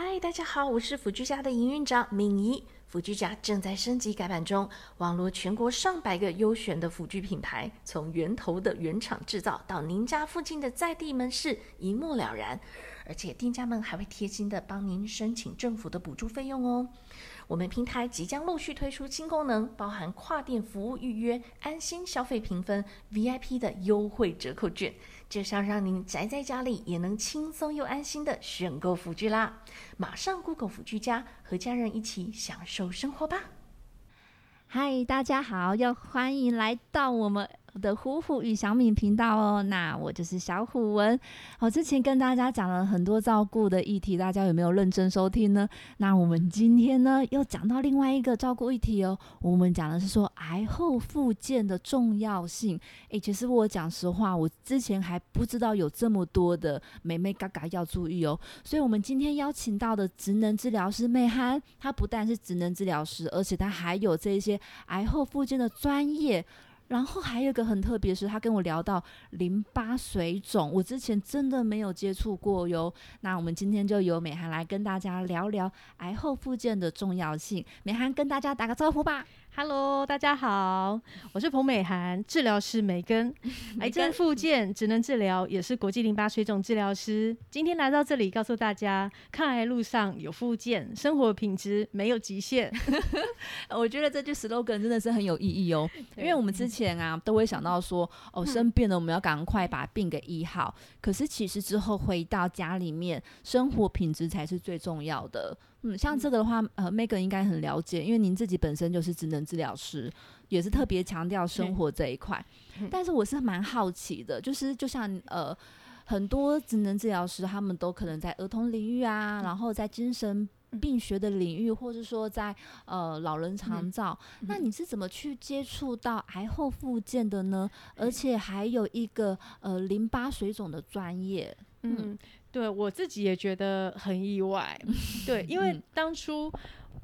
嗨，大家好，我是辅居家的营运长敏仪。辅居家正在升级改版中，网罗全国上百个优选的辅具品牌，从源头的原厂制造到您家附近的在地门市，一目了然。而且店家们还会贴心的帮您申请政府的补助费用哦。我们平台即将陆续推出新功能，包含跨店服务预约、安心消费评分、VIP 的优惠折扣券，就是要让您宅在家里也能轻松又安心的选购辅具啦！马上 Google 辅具家，和家人一起享受生活吧！嗨，大家好，又欢迎来到我们。的虎虎与小敏频道哦，那我就是小虎文。我之前跟大家讲了很多照顾的议题，大家有没有认真收听呢？那我们今天呢又讲到另外一个照顾议题哦。我们讲的是说癌后复健的重要性。诶，其实我讲实话，我之前还不知道有这么多的美美嘎嘎要注意哦。所以，我们今天邀请到的职能治疗师美涵，她不但是职能治疗师，而且她还有这些癌后复健的专业。然后还有一个很特别，是他跟我聊到淋巴水肿，我之前真的没有接触过哟。那我们今天就由美涵来跟大家聊聊癌后复健的重要性。美涵跟大家打个招呼吧。Hello，大家好，我是彭美涵，治疗师梅根，癌症复健、职能治疗，也是国际淋巴水肿治疗师。今天来到这里，告诉大家，抗癌路上有复健，生活品质没有极限。我觉得这句 slogan 真的是很有意义哦，因为我们之前啊都会想到说，哦生病了，我们要赶快把病给医好。可是其实之后回到家里面，生活品质才是最重要的。嗯，像这个的话，呃，Megan 应该很了解，因为您自己本身就是职能治疗师，也是特别强调生活这一块。但是我是蛮好奇的，就是就像呃，很多职能治疗师他们都可能在儿童领域啊，然后在精神病学的领域，或者说在呃老人长照，那你是怎么去接触到癌后复健的呢？而且还有一个呃淋巴水肿的专业，嗯。对我自己也觉得很意外，对，因为当初，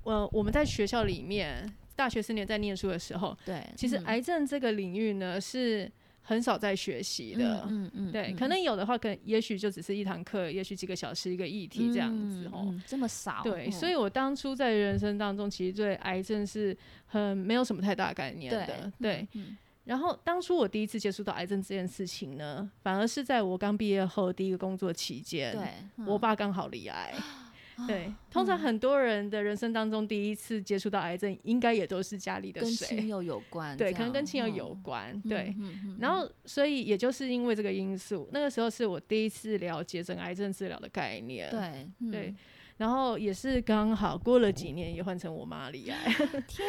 呃，我们在学校里面，大学四年在念书的时候，对，其实癌症这个领域呢是很少在学习的，嗯嗯，对，可能有的话，可能也许就只是一堂课，也许几个小时一个议题这样子哦，这么少，对，所以我当初在人生当中，其实对癌症是很没有什么太大概念的，对。然后当初我第一次接触到癌症这件事情呢，反而是在我刚毕业后第一个工作期间。对，我爸刚好离癌。对，通常很多人的人生当中第一次接触到癌症，应该也都是家里的谁？跟亲友有关。对，可能跟亲友有关。对，然后所以也就是因为这个因素，那个时候是我第一次了解整个癌症治疗的概念。对，对。然后也是刚好过了几年，也换成我妈离癌。天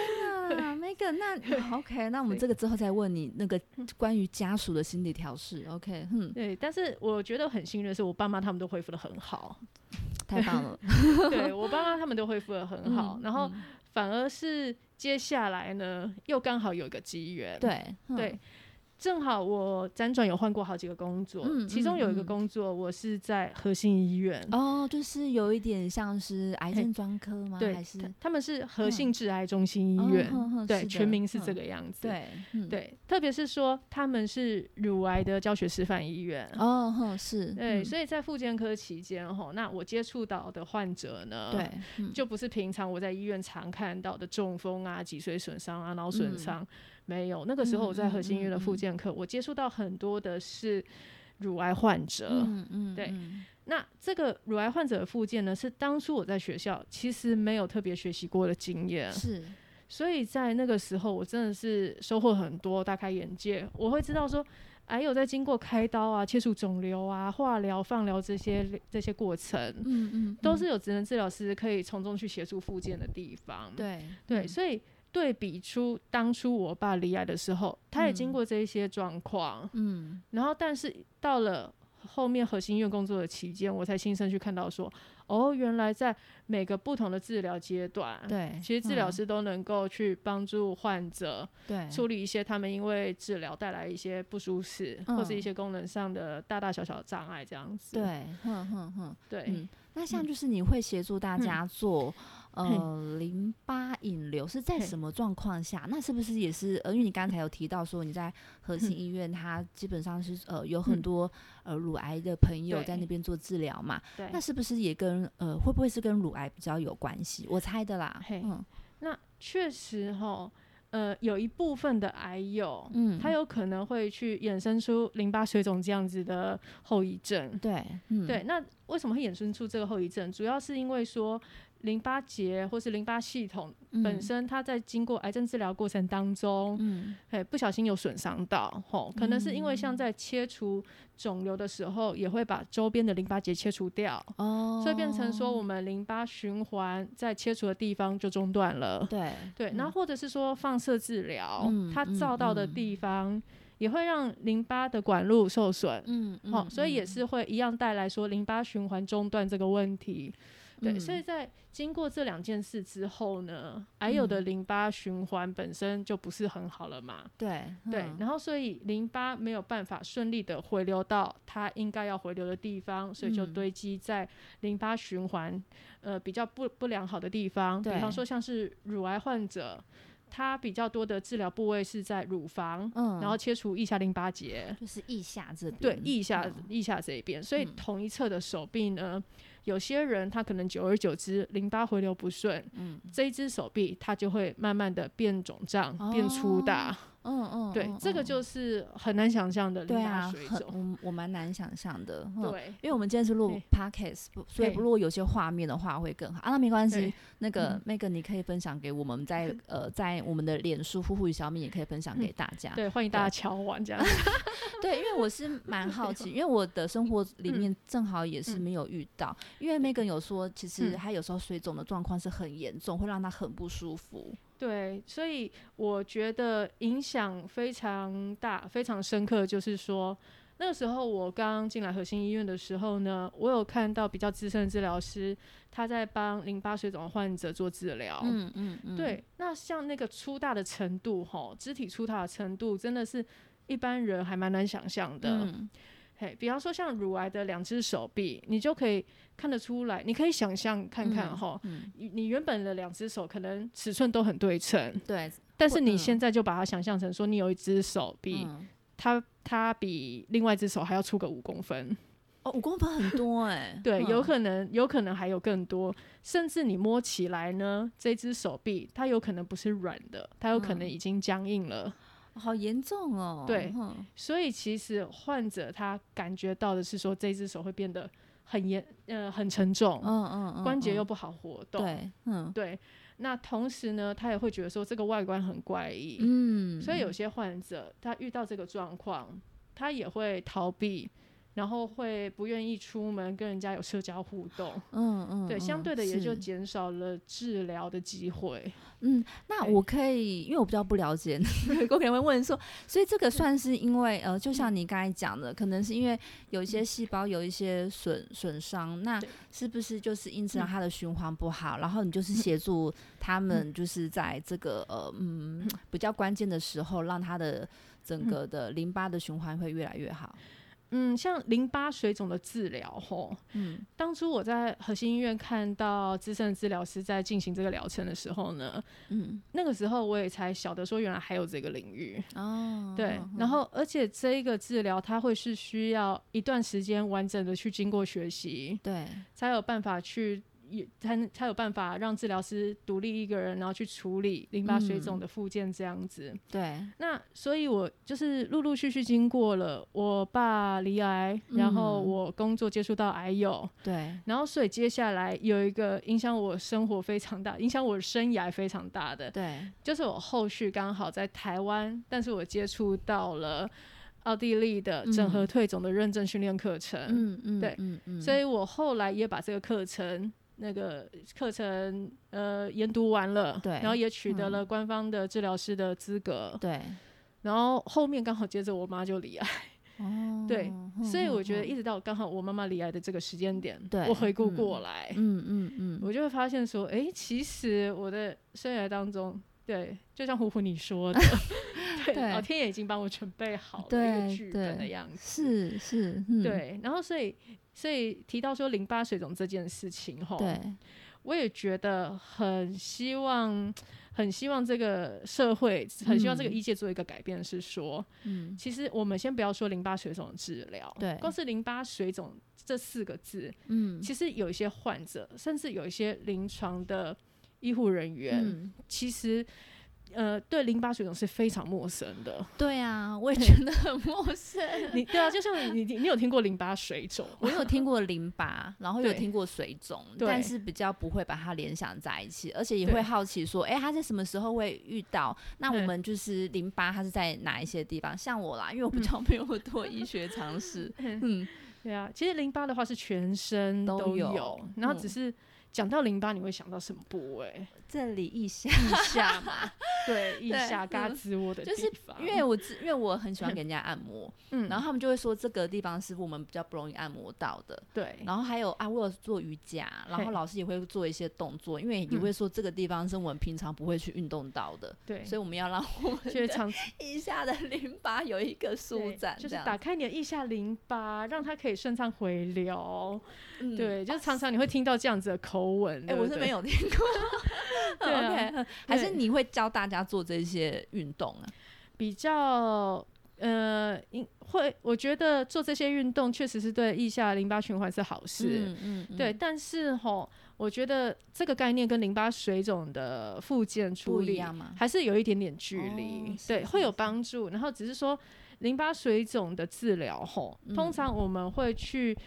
啊，Megan，那 OK，那我们这个之后再问你那个关于家属的心理调试。OK，嗯，对。但是我觉得很幸运的是，我爸妈他们都恢复的很好，太棒了。对我爸妈他们都恢复的很好，然后反而是接下来呢，又刚好有一个机缘。对对。正好我辗转有换过好几个工作，其中有一个工作我是在核心医院。哦，就是有一点像是癌症专科吗？对，还是？他们是核心致癌中心医院，对，全名是这个样子。对，对，特别是说他们是乳癌的教学示范医院。哦，是，对，所以在复健科期间哈，那我接触到的患者呢，对，就不是平常我在医院常看到的中风啊、脊髓损伤啊、脑损伤。没有，那个时候我在核心医院的复健科，我接触到很多的是乳癌患者。嗯嗯，对。那这个乳癌患者的复健呢，是当初我在学校其实没有特别学习过的经验。是，所以在那个时候，我真的是收获很多，大开眼界。我会知道说，癌有在经过开刀啊、切除肿瘤啊、化疗、放疗这些这些过程，嗯嗯，都是有职能治疗师可以从中去协助复健的地方。对对，所以。对比出当初我爸离癌的时候，他也经过这一些状况，嗯，然后但是到了后面核心医院工作的期间，我才亲身去看到说，哦，原来在每个不同的治疗阶段，对，其实治疗师都能够去帮助患者，对，处理一些他们因为治疗带来一些不舒适或是一些功能上的大大小小的障碍这样子，对，哼哼哼，对。嗯。那像就是你会协助大家做。呃，淋巴引流是在什么状况下？那是不是也是呃，因为你刚才有提到说你在核心嗯医院，它基本上是呃有很嗯多呃乳癌的朋友在那边做治疗嘛？对那是不是也跟呃会不会是跟乳癌比较有关系？我猜的啦。嗯那确实哈，呃，有一部分的癌友，嗯，它有可能会去衍生出淋巴水肿这样子的后遗症。对，嗯对，那为什么会衍生出这个后遗症？主要是因为说淋巴结或是淋巴系统本嗯身，它在经过癌症治疗过程当中，嗯哎，不小心有损伤到，吼，可能是因为像在切除肿瘤的时候，也会把周边的淋巴结切除掉，哦，所以变成说我们淋巴循环在切除的地方就中断了。对对，那或者是说放射治疗，嗯它嗯照到的嗯地方也会让淋巴的管路受损。嗯好、所以也是会一样带来说淋巴循环中断这个问题。对，嗯所以在经过这两件事之后呢，癌友的嗯。淋巴循环本身就不是很好了嘛。对对，嗯。然后所以淋巴没有办法顺利的回流到它应该要回流的地方，所以就嗯。堆积在淋巴循环呃比较不不良好的地方，比方说像是乳癌患者。他比较多的治疗部位是在乳房，嗯然后切除腋下淋巴结，就是腋下这边，对腋下嗯。腋下这一边，所以嗯。同一侧的手臂呢，有些人他可能久而久之淋巴回流不顺，嗯。这一只手臂它就会慢慢的变肿胀、变粗大，嗯嗯，对，嗯这个嗯就是很难想象的对啊，很。我我蛮难想象的，嗯对，因为我们今天是录嘿 podcast，不所以嘿如果有些画面的话会更好啊。那没关系，那个嗯 Megan 你可以分享给我们，在呃在我们的脸书呼呼与小米也可以分享给大家。嗯对，欢迎大家敲完这样 子。对，因为我是蛮好奇，因为我的生活里面正好也是嗯没有遇到，因为 Megan 有说，其实嗯他有时候水肿的状况是很严重，会让他很不舒服。对，所以我觉得影响非常大、非常深刻，就是说。那个时候我刚进来核心医院的时候呢，我有看到比较资深的治疗师，他在帮淋巴水肿的患者做治疗。嗯嗯嗯，对，那像那个粗大的程度，吼，肢体粗大的程度，真的是一般人还蛮难想象的。嗯嘿，比方说像乳癌的两只手臂，你就可以看得出来，你可以想象看看嗯哈，嗯，你你原本的两只手可能尺寸都很对称，对，但是你嗯现在就把它想象成说，你有一只手臂，嗯它它比另外一只手还要粗个五公分，哦，五公分很多哎，对，有嗯可能有可能还有更多，甚至你摸起来呢，这只手臂它有可能不是软的，它有可能嗯已经僵硬了。好严重哦。对嗯所以其实患者他感觉到的是说，这只手会变得很严呃很沉重，嗯嗯嗯，嗯关节又不好活动。对，嗯对那同时呢，他也会觉得说这个外观很怪异，嗯，所以有些患者他遇到这个状况，他也会逃避。然后会不愿意出门跟人家有社交互动，嗯嗯，对，相嗯对的也就减少了治疗的机会。嗯，那我可以，因为我比较不了解，我可能会问说，所以这个算是因为呃，就像你刚才讲的，可能是因为有一些细胞有一些损损伤，那是不是就是因此让嗯。它的循环不好，然后你就是协助他们，就是在这个呃嗯比较关键的时候，让它的整个的淋巴的循环会越来越好。嗯，像淋巴水肿的治疗，吼，嗯当初我在核心医院看到资深治疗师在进行这个疗程的时候呢，嗯那个时候我也才晓得说原来还有这个领域。哦，对嗯，然后而且这一个治疗它会是需要一段时间完整的去经过学习，对，才有办法去。也才能才有办法让治疗师独立一个人，然后去处理淋巴水肿嗯。的附件这样子。对，那所以，我就是陆陆续续经过了我爸离癌，然后嗯。我工作接触到癌友，对，然后所以接下来有一个影响我生活非常大、影响我生涯非常大的，对，就是我后续刚好在台湾，但是我接触到了奥地利的整合嗯退肿的认证训练课程，嗯嗯，对嗯嗯，所以我后来也把这个课程。那个课程呃研读完了，对然后也取得嗯。了官方的治疗师的资格，对，然后后面刚好接着我妈就离癌，哦，对所以我觉得嗯一直到刚好我妈妈离癌的这个时间点，对我回顾嗯。过来，嗯嗯嗯，我就会发现说，哎、其实我的生涯当中，对，就像虎虎你说的，对，老天爷已经帮我准备好了一个剧本的样子，是是，嗯，对，然后所以所以提到说淋巴水肿这件事情，吼，对，我也觉得很希望，很希望这个社会，很希望这个嗯。医界做一个改变，是说，嗯，其实我们先不要说淋巴水肿的治疗，对。光是淋巴水肿这四个字，嗯，其实有一些患者，甚至有一些临床的医护人员，嗯，其实呃对淋巴水肿是非常陌生的。对啊，我也觉得很陌生。你对啊，就像你你你有听过淋巴水肿吗？我有听过淋巴，然后有听过水肿，但是比较不会把它联想在一起，而且也会好奇说，哎、他在什么时候会遇到？那我嗯们就是淋巴，它是在哪一些地方？像我啦，因为我比较没有多医学常识，嗯，对啊，其实淋巴的话是全身都都有然后嗯只是讲到淋巴，你会想到什么部位？这里腋下，腋下嘛，对，腋下嘎嗯吱窝的地就是。因为我知，因为我很喜欢给人家按摩，嗯，然后他们就会说这个地方是我们比较不容易按摩到的。对，然后还有啊，我有做瑜伽，然后老师也会做一些动作，因为也嗯会说这个地方是我们平常不会去运动到的，对，所以我们要让我们的就是常腋下的淋巴有一个舒展，就是打开你的腋下淋巴，让它可以顺畅回流。嗯对，就是常常你会听到这样子的口吻。哎、我是没。有听过。对啊 OK，还是你会教大家做这些运动啊？比较呃，应会我觉得做这些运动确实是对腋下淋巴循环是好事。嗯嗯对，，但是吼，我觉得这个概念跟淋巴水肿的附件处理？还是有一点点距离，对，会有帮助。然后只是说淋巴水肿的治疗吼，通嗯常我们会去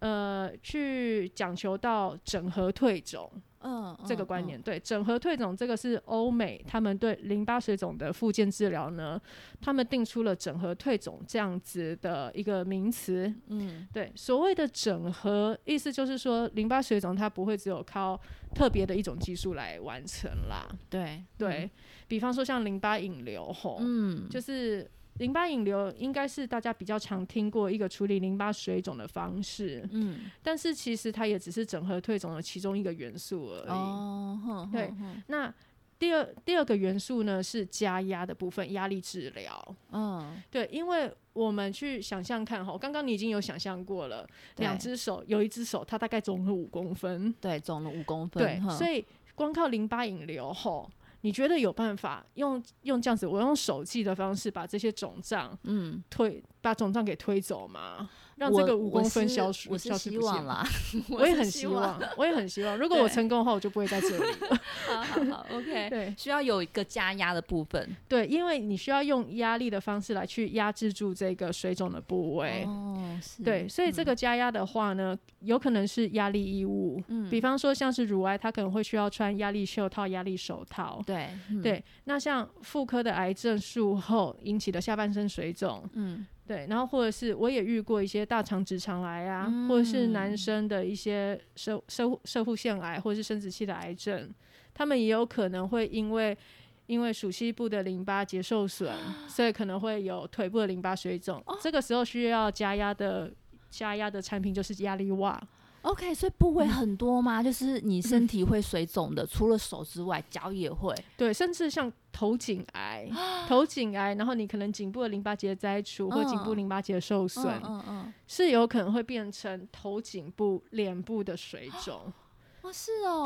呃去讲求到整合退肿嗯，嗯这个观，念。对，整合退肿这个是欧美他们对淋巴水肿的复健治疗呢，他们定出了整合退肿这样子的一个名词。嗯对，所谓的整合，意思就是说，淋巴水肿它不会只有靠特别的一种技术来完成啦。嗯，对对，比方说像淋巴引流吼，嗯，就是淋巴引流应该是大家比较常听过一个处理淋巴水肿的方式，嗯。但是其实它也只是整合退肿的其中一个元素而已。哦，哼对那第二第二个元素呢是加压的部分，压力治疗。嗯，对，因为我们去想象看哈，刚刚你已经有想象过了，两只手有一只手它大概肿了五公分，对，肿了五公分，对，所以光靠淋巴引流吼，你觉得有办法用用这样子，我用手记的方式把这些肿胀嗯，推把肿胀给推走吗？让我这个五我公分消失，我是消失不见。希望啦，我也很希望，我也很希望。如果我成功的话，我就不会在这里 了。好好好，OK，对需要有一个加压的部分，对，因为你需要用压力的方式来去压制住这个水肿的部位。哦，是，对，所以这个加压的话呢，有可能是压力衣物，嗯比方说像是乳癌，它可能会需要穿压力袖套、压力手套。对，嗯，对，那像妇科的癌症术后引起的下半身水肿，嗯对，然后或者是我也遇过一些大肠直肠癌啊，或者是男嗯生的一些射射射护腺癌或者是生殖器的癌症，他们也有可能会因为因为属膝部的淋巴结受损，所以可能会有腿部的淋巴水肿。哦这个时候需要加压的加压的产品就是压力袜。，OK，所以部嗯。位很多吗？就是你身体会水肿的，除了手之外，脚也会，对，甚至像头颈癌、头颈癌，然后你可能颈部的淋巴结摘除或颈部嗯。淋巴结受损，嗯嗯，是有可能会变成头颈部、脸部的水肿。哦，是哦，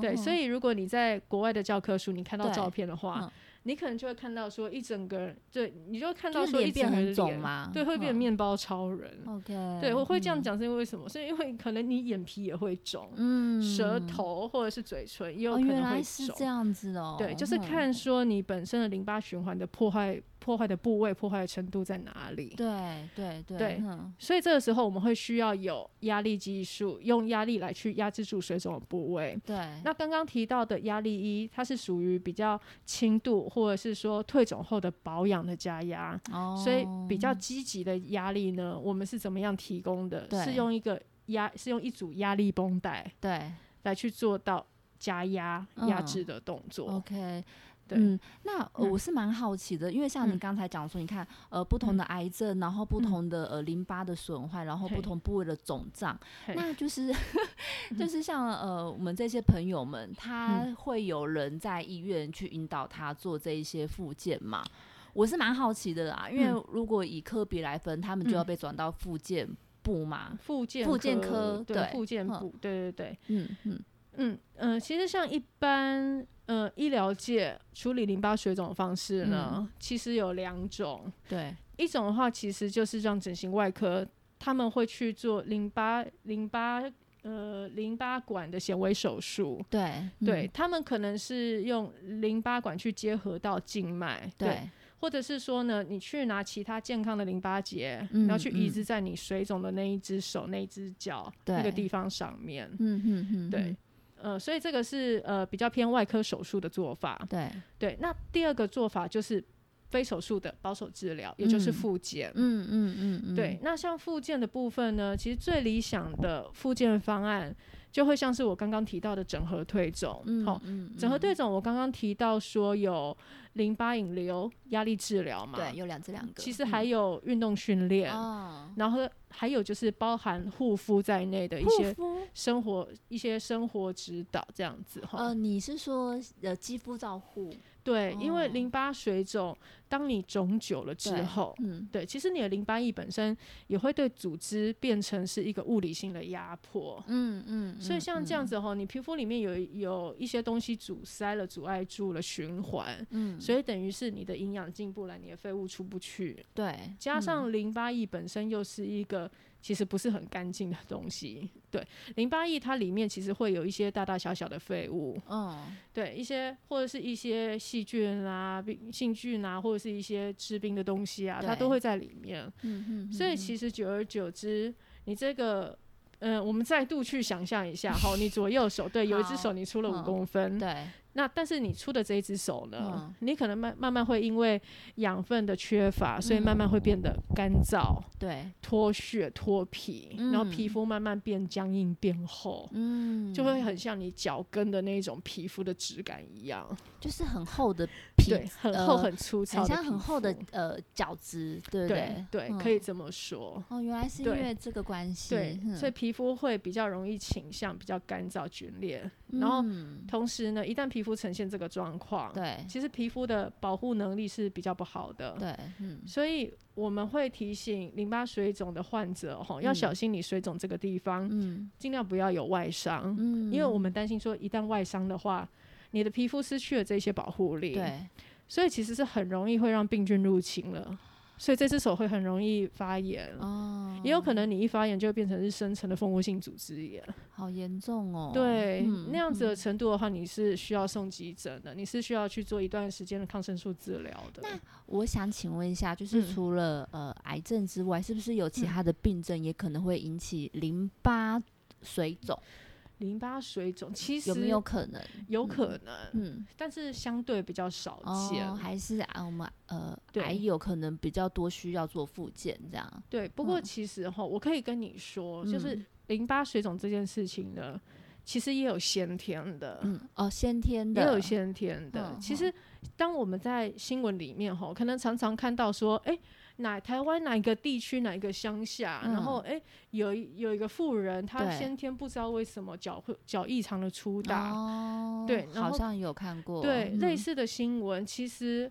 对对，所以以如果你在国外的教科书你看到照片的话嗯，你可能就会看到说一整个人，对，你就会看到说一整个人脸肿嘛对，会变嗯。面包超人。OK，对，我会这样嗯，讲是因为什么？是因为可能你眼皮也会肿，嗯，舌头或者是嘴唇也有哦，可能会原来是这肿。样子哦，对，就是看说你本身的淋巴循环的破坏、破坏的部位、破坏的程度在哪里。对对对所以这个时候我们会需要有压力技术，用压力来去压制住水肿的部位。对，那刚刚提到的压力一，它是属于比较轻度，或者是说退肿后的保养的加压，哦，所以比较积极的压力呢，我们是怎么样提供的？是用一个压，是用一组压力绷带对来去做到加压压嗯制的动作。OK。对。嗯，那、我是蛮好奇的，因为像你嗯。刚才讲说，你看，呃，不同的癌症，然后不嗯。同的呃淋巴的损坏，然后不同部位的肿胀，那就是 就是像呃我们这些朋友们，他嗯。会有人在医院去引导他做这一些复健嘛？我是蛮好奇的啦，因为嗯。如果以科比来分，他们就要嗯。被转到复健部嘛。附件复健科对对附件嗯部，对对对。嗯嗯嗯嗯、呃其实像一般呃医疗界处理淋巴水肿的方式呢，嗯其实有两种。对，一种的话，其实就是让整形外科他们会去做淋巴淋巴呃淋巴管的显微手术。对，对嗯他们可能是用淋巴管去结合到静脉，对，或者是说呢，你去拿其他健康的淋巴结，嗯然后去移嗯植在你水肿的那一只手、那一只脚那个地方上面。嗯嗯嗯，对嗯，呃，所以这个是呃比较偏外科手术的做法。对，对，那第二个做法就是非手术的保守治疗，也就是嗯复健。嗯嗯嗯嗯，对，那像复健的部分呢，其实最理想的复健方案就会像是我刚刚提到的整合退肿。嗯，好、嗯，整合退嗯肿我刚刚提到说有淋巴引流、压力治疗嘛，对，有两这两个，其实还嗯有运动训练，哦，然后还有就是包含护肤在内的一些生活一些生活指导这样子哈。呃，你是说呃肌肤照护？对，因为哦淋巴水肿，当你肿久了之后，嗯，对，其实你的淋巴液本身也会对组织变成是一个物理性的压迫。嗯嗯，所以像这样嗯，子哈，你皮肤里面有有一些东西阻塞了，阻碍住了循环，嗯，所以等于是你的营养进不来，你的废物出不去，对，加嗯上淋巴液本身又是一个其实不是很干净的东西，对，淋巴液它里面其实会有一些大大小小的废物，嗯对，一些或者是一些细菌啊、病细菌啊，或者是一些治病的东西啊，它都会在里面。嗯嗯，所以其实久而久之，你这个，嗯、我们再度去想象一下，哈，你左右手对，有一只手你出了五嗯公分，对，那但是你出的这一只手呢，嗯你可能慢慢慢会因为养分的缺乏，所以慢慢会变得干燥、对，脱屑、脱皮，然后嗯。皮肤慢慢变僵硬、变厚。嗯，就会很像你脚跟的那种皮肤的质感一样，就是很厚的 皮，对，很厚、呃很粗糙很像很厚的呃角质，对不对对对，可以这么说。哦，原来是因为这个关系，对，嗯。所以皮肤会比较容易倾向比较干燥、皲裂，然后嗯同时呢，一旦皮肤呈现这个状况，对。其实皮肤的保护能力是比较不好的。对，嗯。所以我们会提醒淋巴水肿的患者哈，要嗯。小心你水肿这个地方，嗯。尽量不要有外伤，嗯，因为我们担心说一旦外伤的话，你的皮肤失去了这些保护力，，对。所以其实是很容易会让病菌入侵了，所以这只手会很容易发炎。哦，也有可能你一发炎就会变成是深层的蜂窝性组织炎，好严重哦，对，嗯那样子的程度的话，你是需要送急诊的，你是需要去做一段时间的抗生素治疗的。那我想请问一下，就是嗯除了、呃癌症之外，是不是有其嗯他的病症也可能会引起淋巴水肿？淋巴水肿其实有没有可能？有可能，嗯，但是相对比较少见。哦，还是啊，我们呃对癌有可能比较多需要做复健这样。对，不过嗯其实哈，我可以跟你说，就是嗯淋巴水肿这件事情呢，其实也有先天的。嗯，哦，先天的也，有先天的。嗯其实，当我们在新闻里面哈，可能常常看到说，哎、哪台湾哪一个地区哪一个乡下，嗯然后哎、有一有一个富人，他先天不知道为什么脚会脚异常的粗大，哦，对好像有看过，对、嗯类，似的新闻，其实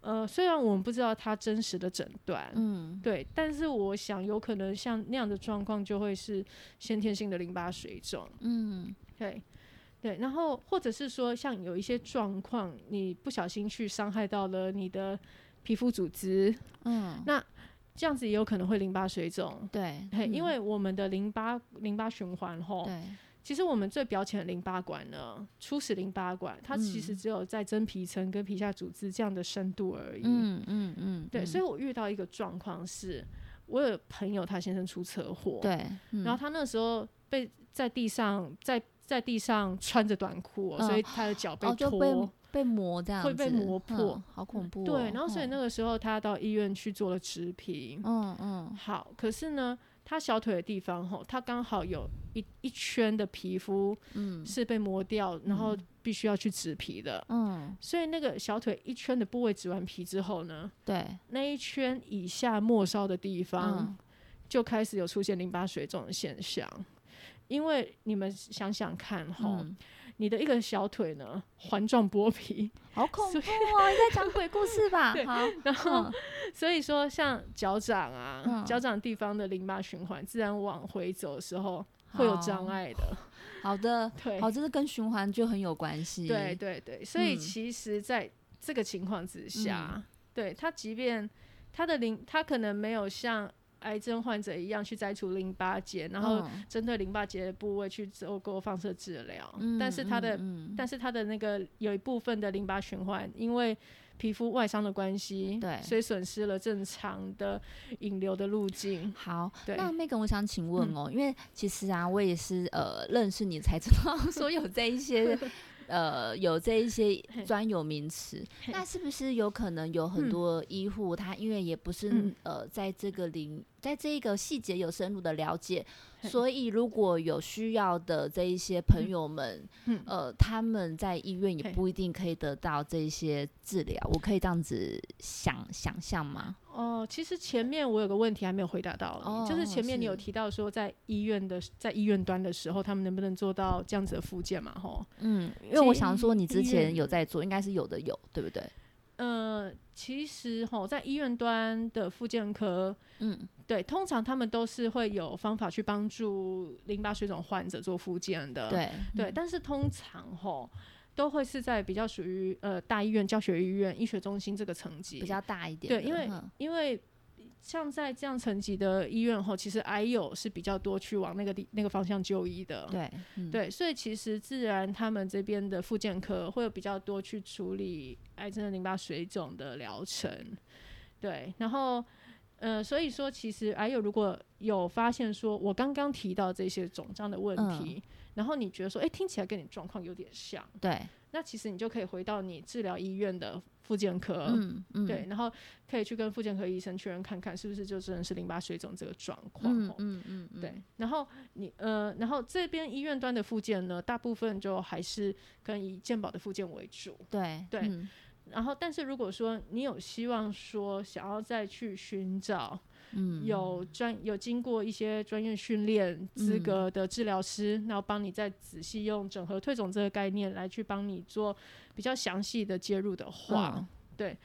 呃，虽然我们不知道他真实的诊断。嗯，对，但是我想有可能像那样的状况，就会是先天性的淋巴水肿。嗯，对，对，然后或者是说，像有一些状况，你不小心去伤害到了你的皮肤组织，嗯，那这样子也有可能会淋巴水肿。对，嘿，因嗯为我们的淋巴淋巴循环吼，对，其实我们最表浅的淋巴管呢，初始淋巴管，它其实嗯。只有在真皮层跟皮下组织这样的深度而已。嗯嗯嗯，对，嗯。所以我遇到一个状况是，我有朋友他先生出车祸，对，嗯。然后他那时候被在地上，在在地上穿着短裤哦、所以嗯他的脚被拖。被被磨这样，会被磨嗯破好恐怖哦。对，然后所以嗯。那个时候他到医院去做了植皮。嗯嗯。好，可是呢，他小腿的地方吼，他刚好有一一圈的皮肤嗯。是被磨掉，然后必须要去植皮的。嗯，所以那个小腿一圈的部位植完皮之后呢，对，那一圈以下末梢的地方嗯。就开始有出现淋巴水肿的现象。因为你们想想看吼，嗯，你的一个小腿呢环状剥皮，好恐怖哦！你在讲鬼故事吧？对好，然后嗯所以说像脚掌啊，嗯脚掌地方的淋巴循环自然往回走的时候，会有障碍的。好的，对，好，这是跟循环就很有关系。对对对，所以其实在这个情况之下，对他即便他的淋，他可能没有像。癌症患者一样去摘除淋巴结，然后针对淋巴结的部位去做过放射治疗。但是他的，但是他的那个有一部分的淋巴循环，因为皮肤外伤的关系，对，所以损失了正常的引流的路径。好，那 Megan，我想请问哦，因为其实啊，我也是呃认识你才知道 说有这一些。呃，有这一些专有名词，那是不是有可能有很多医护他因为也不是呃在这个领在这一个细节有深入的了解，所以如果有需要的这一些朋友们，呃，他们在医院也不一定可以得到这些治疗，我可以这样子想想象吗？哦，其实前面我有个问题还没有回答到，就是前面你有提到说，在医院的在医院端的时候，他们能不能做到这样子的复健嘛？吼，嗯，因为我想说，你之前有在做，应该是有的有，对不对？呃，其实吼，在医院端的复健科，嗯，对，通常他们都是会有方法去帮助淋巴水肿患者做复健的，对对，但是通常吼。都会是在比较属于呃大医院、教学医院、医学中心这个层级比较大一点。对，因为因为像在这样层级的医院后，其实癌友是比较多去往那个地那个方向就医的。对，对，所以其实自然他们这边的复健科会有比较多去处理癌症的淋巴水肿的疗程。对，然后呃，所以说其实癌友如果有发现说我刚刚提到这些肿胀的问题。然后你觉得说，哎，听起来跟你状况有点像，对，那其实你就可以回到你治疗医院的复健科，嗯嗯，对，然后可以去跟复健科医生确认看看是不是就真的是淋巴水肿这个状况，嗯嗯嗯，对，然后你呃，然后这边医院端的复健呢，大部分就还是跟以健保的复健为主，对对，然后但是如果说你有希望说想要再去寻找。嗯，有专有经过一些专业训练资格的治疗师，然后帮你再仔细用整合退肿这个概念来去帮你做比较详细的介入的话，对，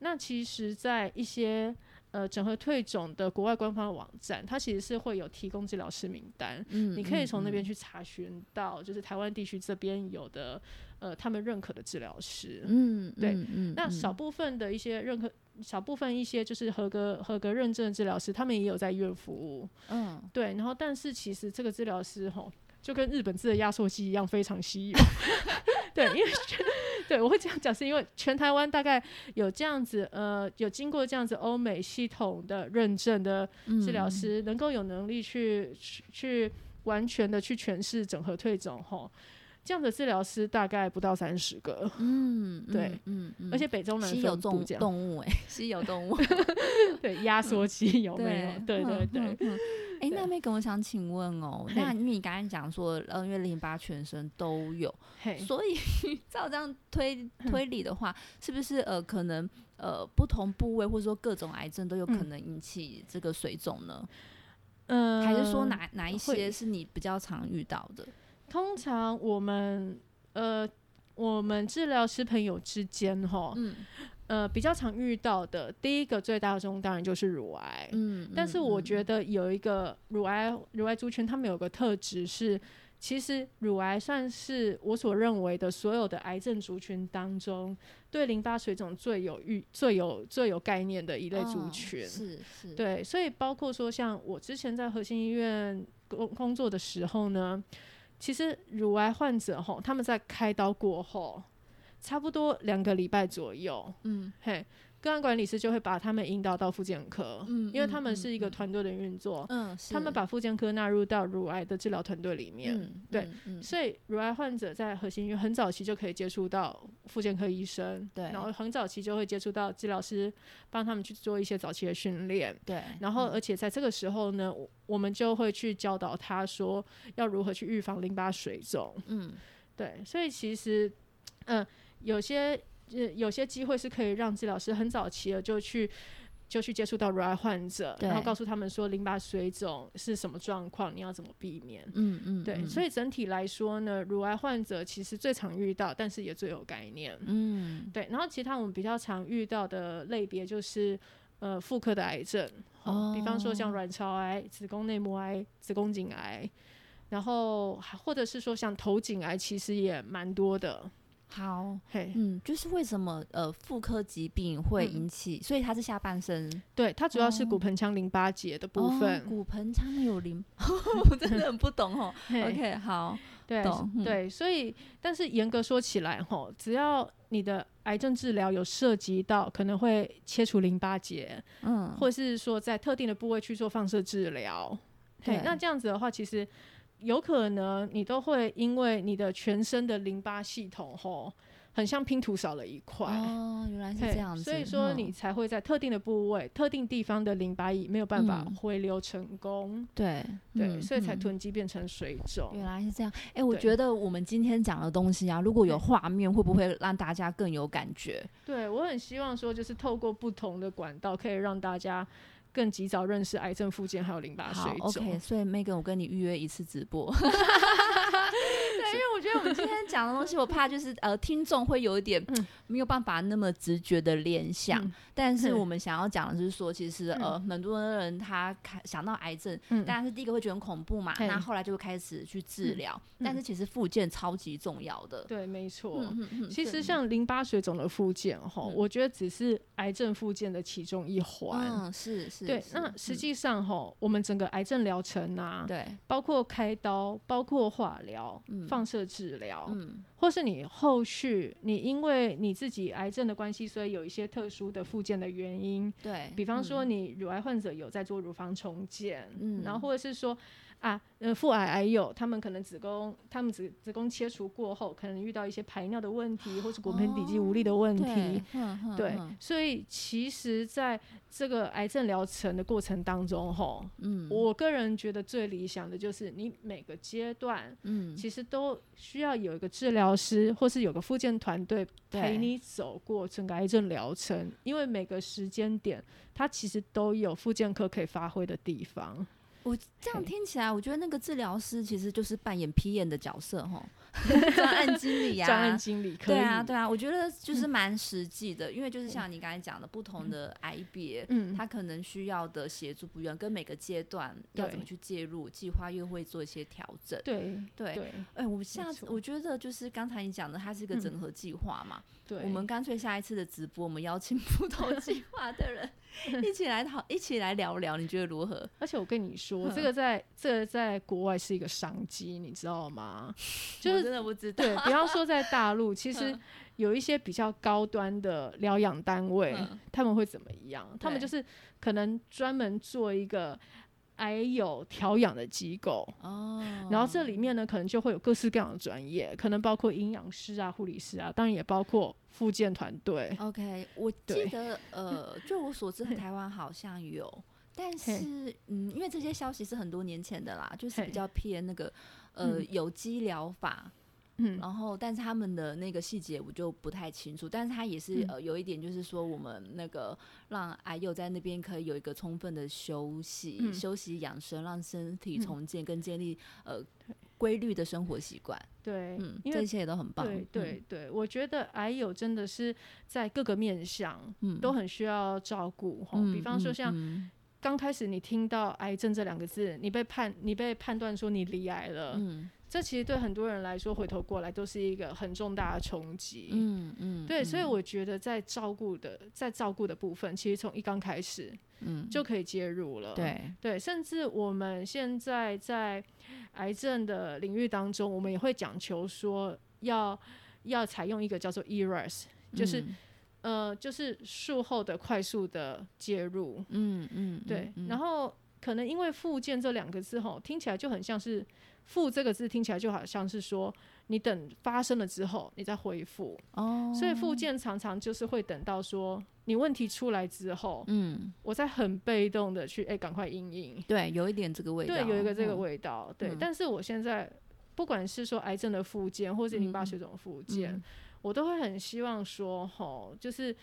那其实，在一些呃整合退肿的国外官方网站，它其实是会有提供治疗师名单，嗯，你可以从那边去查询到，就是台湾地区这边有的呃他们认可的治疗师，嗯，对，嗯，那少部分的一些认可。少部分一些就是合格合格认证的治疗师，他们也有在医院服务。嗯，对。然后，但是其实这个治疗师吼，就跟日本制的压缩机一样，非常稀有。对，因为对我会这样讲，是因为全台湾大概有这样子呃，有经过这样子欧美系统的认证的治疗师，能够有能力去去完全的去诠释整合退肿吼。这样的治疗师大概不到三十个，嗯，对，嗯，而且北中南稀有动动物，哎，稀有动物，对，压缩机有没有？对对对，哎，那边跟我想请问哦，那你刚才讲说，呃，因为淋巴全身都有，所以照这样推推理的话，是不是呃，可能呃，不同部位或者说各种癌症都有可能引起这个水肿呢？嗯，还是说哪哪一些是你比较常遇到的？通常我们呃，我们治疗师朋友之间哈，嗯，呃，比较常遇到的第一个最大宗当然就是乳癌，嗯，但是我觉得有一个乳癌乳癌族群，他们有个特质是，其实乳癌算是我所认为的所有的癌症族群当中，对淋巴水肿最有预最有最有概念的一类族群，是是，对，所以包括说像我之前在核心医院工工作的时候呢。其实乳癌患者吼，他们在开刀过后，差不多两个礼拜左右，嗯，嘿。个案管理师就会把他们引导到复健科，嗯，因为他们是一个团队的运作，嗯，他们把复健科纳入到乳癌的治疗团队里面，对，所以乳癌患者在核心医院很早期就可以接触到复健科医生，对，然后很早期就会接触到治疗师，帮他们去做一些早期的训练，对，然后而且在这个时候呢，我们就会去教导他说要如何去预防淋巴水肿，嗯，对，所以其实，嗯，有些。呃，有些机会是可以让治疗师很早期的就去就去接触到乳癌患者，然后告诉他们说淋巴水肿是什么状况，你要怎么避免。嗯嗯，对，所以整体来说呢，乳癌患者其实最常遇到，但是也最有概念。嗯，对。然后其他我们比较常遇到的类别就是呃妇科的癌症，比方说像卵巢癌、子宫内膜癌、子宫颈癌。然后还或者是说像头颈癌，其实也蛮多的。好，嘿，嗯，就是为什么呃妇科疾病会引起，所以它是下半身。对，它主要是哦。骨盆腔淋巴结的部分。哦骨盆腔有淋，我真的很不懂哦。嘿。OK，好，对懂嗯。对，所以但是严格说起来，吼，只要你的癌症治疗有涉及到可能会切除淋巴结，嗯，或是说在特定的部位去做放射治疗，对，那这样子的话，其实有可能你都会因为你的全身的淋巴系统，吼，很像拼图少了一块。哦，原来是这样子，所以说嗯。你才会在特定的部位、特定地方的淋巴液没有办法嗯。回流成功，对对，嗯所以才嗯。囤积变成水肿。原来是这样，哎、我觉得我们今天讲的东西啊，如果有画面，会不会让大家更有感觉？对我很希望说，就是透过不同的管道，可以让大家更及早认识癌症、附件还有淋巴水肿。，OK，所以 Megan，我跟你预约一次直播。对，因为我觉得我们今天讲的东西，我怕就是呃，听众会有一点嗯没有办法那么直觉的联想。嗯但是嗯我们想要讲的就是说，其实呃，很多人他看想到癌症，嗯当然是第一个会觉得很恐怖嘛，嘿那后来就会开始去治嗯疗。但是其实复健超级重要的。对，没错。其实像淋巴水肿的附件，哈，嗯我觉得只是癌症附件的其中一环。嗯，是是，对，那实嗯际上哈，我们整个癌症疗程啊，对，包括开刀、包括化疗、嗯放射治疗，嗯或是你后续你因为你自己癌症的关系，所以有一些特殊的附件的原因，对，比方说嗯你乳癌患者有在做乳房重建，嗯然后或者是说啊，呃，腹癌癌友他们可能子宫他们子子宫切除过后，可能遇到一些排尿的问题，或是骨盆底肌无力的问题。对，所以其实在这个癌症疗程的过程当中，吼，嗯我个人觉得最理想的就是你每个阶段嗯其实都需要有一个治疗师，或是有个复健团队陪你走过整个癌症疗程，因为每个时间点它其实都有复健科可以发挥的地方。我这样听起来，我觉得那个治疗师其实就是扮演 PM 的角色哈，专案经理呀、专案经理可以，对啊，对啊，我觉得就是蛮实际的，因为就是像你刚才讲的，不同的癌别，嗯，他可能需要的协助不一样，跟每个阶段要怎么去介入，计划又会做一些调整。对对，对。哎、我下次我觉得就是刚才你讲的，它是一个嗯。整合计划嘛，对，我们干脆下一次的直播，我们邀请不同计划的人 一起来讨，一起来聊聊，你觉得如何？而且我跟你说，嗯这个在这个在国外是一个商机，你知道吗？就是我真的不知道。对比方说在大陆，其实嗯有一些比较高端的疗养单位，嗯他们会怎么样？他们就是可能专门做一个癌友调养的机构。哦，然后这里面呢，可能就会有各式各样的专业，可能包括营养师啊、护理师啊，当然也包括复健团队。OK，我记得呃，就我所知，台湾好像有，但是嗯，因为这些消息是很多年前的啦，就是比较偏那个呃嗯。有机疗法，嗯，然后但是他们的那个细节我就不太清楚，但是他也是、嗯。呃有一点就是说，我们那个让癌友在那边可以有一个充分的休息、嗯。休息养生，让身体嗯。重建跟建立呃规律的生活习惯，对，嗯，这些也都很棒，对嗯。对对，我觉得癌友真的是在各个面向嗯，都很需要照顾比方说嗯像嗯刚开始你听到癌症这两个字，你被判你被判断说你罹癌了，嗯。这其实对很多人来说，回头过来都是一个很重大的冲击。嗯嗯，对，所以嗯。我觉得在照顾的在照顾的部分，其实从一刚开始嗯。就可以介入了。对，对，甚至我们现在在癌症的领域当中，我们也会讲求说要要采用一个叫做 ERAS，就是、嗯呃就是术后的快速的介入。嗯嗯，对，嗯然后可能因为复健这两个字吼，听起来就很像是“复”这个字，听起来就好像是说你等发生了之后你再恢复，哦，所以复健常常就是会等到说你问题出来之后，嗯，我再很被动的去哎赶、快应应。对，有一点这个味道，对，有一个这个嗯，味道。对，嗯但是我现在不管是说癌症的复健，或是淋巴嗯水肿的复健，嗯我都会很希望说，吼，就是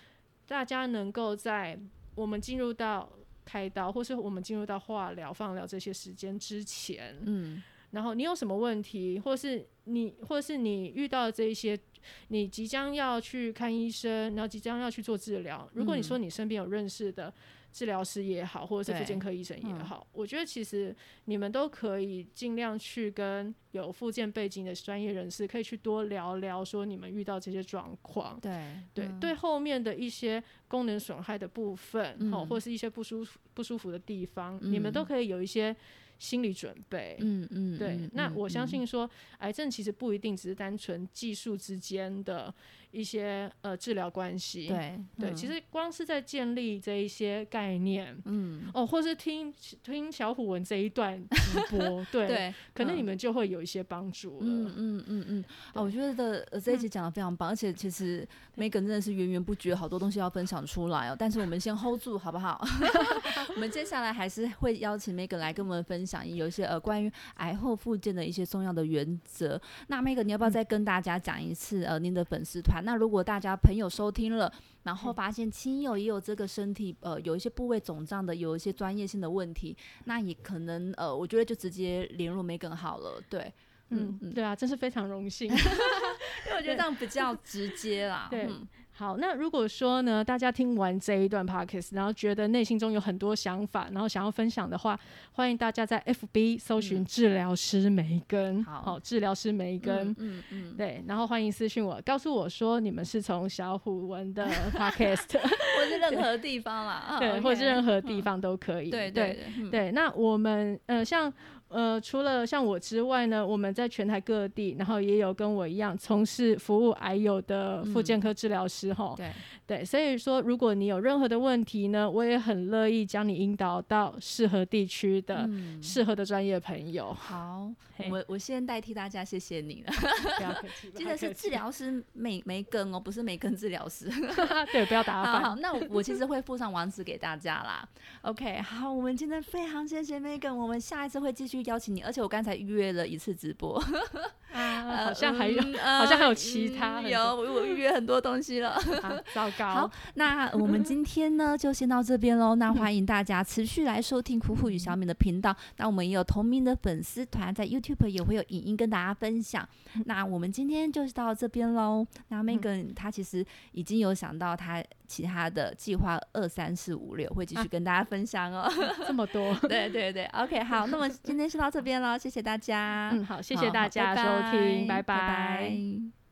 大家能够在我们进入到开刀，或是我们进入到化疗、放疗这些时间之前，嗯然后你有什么问题，或是你，或是你遇到的这一些，你即将要去看医生，然后即将要去做治疗。如果你说你身边有认识的治疗师也好，或者是对复健科医生也嗯好，我觉得其实你们都可以尽量去跟有附件背景的专业人士，可以去多聊聊，说你们遇到这些状况。对对、嗯对，后面的一些功能损害的部分，好、嗯或是一些不舒服不舒服的地方，你们嗯都可以有一些心理准备。嗯嗯，对，那我相嗯信说，癌症其实不一定只是单纯技术之间的一些呃治疗关系。对对，其嗯实光是在建立这一些概念，嗯哦，或是听听小虎文这一段直播，对，对，可能你嗯们就会有一些帮助了。嗯嗯嗯嗯，啊，我觉得呃这一集讲的非常棒，而且其实 Megan 真的是源源不绝，好多东西要分享出来哦。但是我们先 hold 住好不好？我们接下来还是会邀请 Megan 来跟我们分享有一些呃关于癌后复健的一些重要的原则。那 Megan 你要不要再跟大家讲一次呃您的粉丝团？那如果大家朋友收听了，然后发现亲友也有这个身体呃有一些部位肿胀的，有一些专业性的问题，那也可能呃我觉得就直接联络 Megan 好了，对。嗯，对啊，真是非常荣幸。因为我觉得这样比较直接啦。对嗯好，那如果说呢，大家听完这一段 podcast，然后觉得内心中有很多想法，然后想要分享的话，欢迎大家在 FB 搜寻治疗师梅根，嗯好治疗师梅根。嗯嗯嗯，对，然后欢迎私讯我，告诉我说你们是从小虎文的 podcast，或是任何地方啦，嗯对或是任何地方都可以。对对对，那我们呃，像呃，除了像我之外呢，我们在全台各地，然后也有跟我一样从事服务癌友的复健科治疗师哈、对，对，所以说如果你有任何的问题呢，我也很乐意将你引导到适合地区的、嗯适合的专业朋友。好，我我先代替大家谢谢你了。不要客气，不记得是治，疗师梅梅根哦，不是梅根治疗师。对，不要打好好，那我我其实会附上网址给大家啦。OK，好，我们今天非常谢谢 Megan，我们下一次会继续邀请你，而且我刚才预约了一次直播，啊，好像还有，嗯 好像还有呃其他嗯有我我预约很多东西了。啊，糟糕好。那我们今天呢就先到这边喽。那欢迎大家持续来收听苦苦与小敏的频道。那我们也有同名的粉丝团，在 YouTube 也会有影音跟大家分享。那我们今天就到这边喽。那 Megan 她其实已经有想到她其他的计划二三四五六，会继续啊。跟大家分享哦。这么多，对对对，OK，好，那么今天先到这边了，谢谢大家。嗯，好，谢谢大家收听，拜拜。拜拜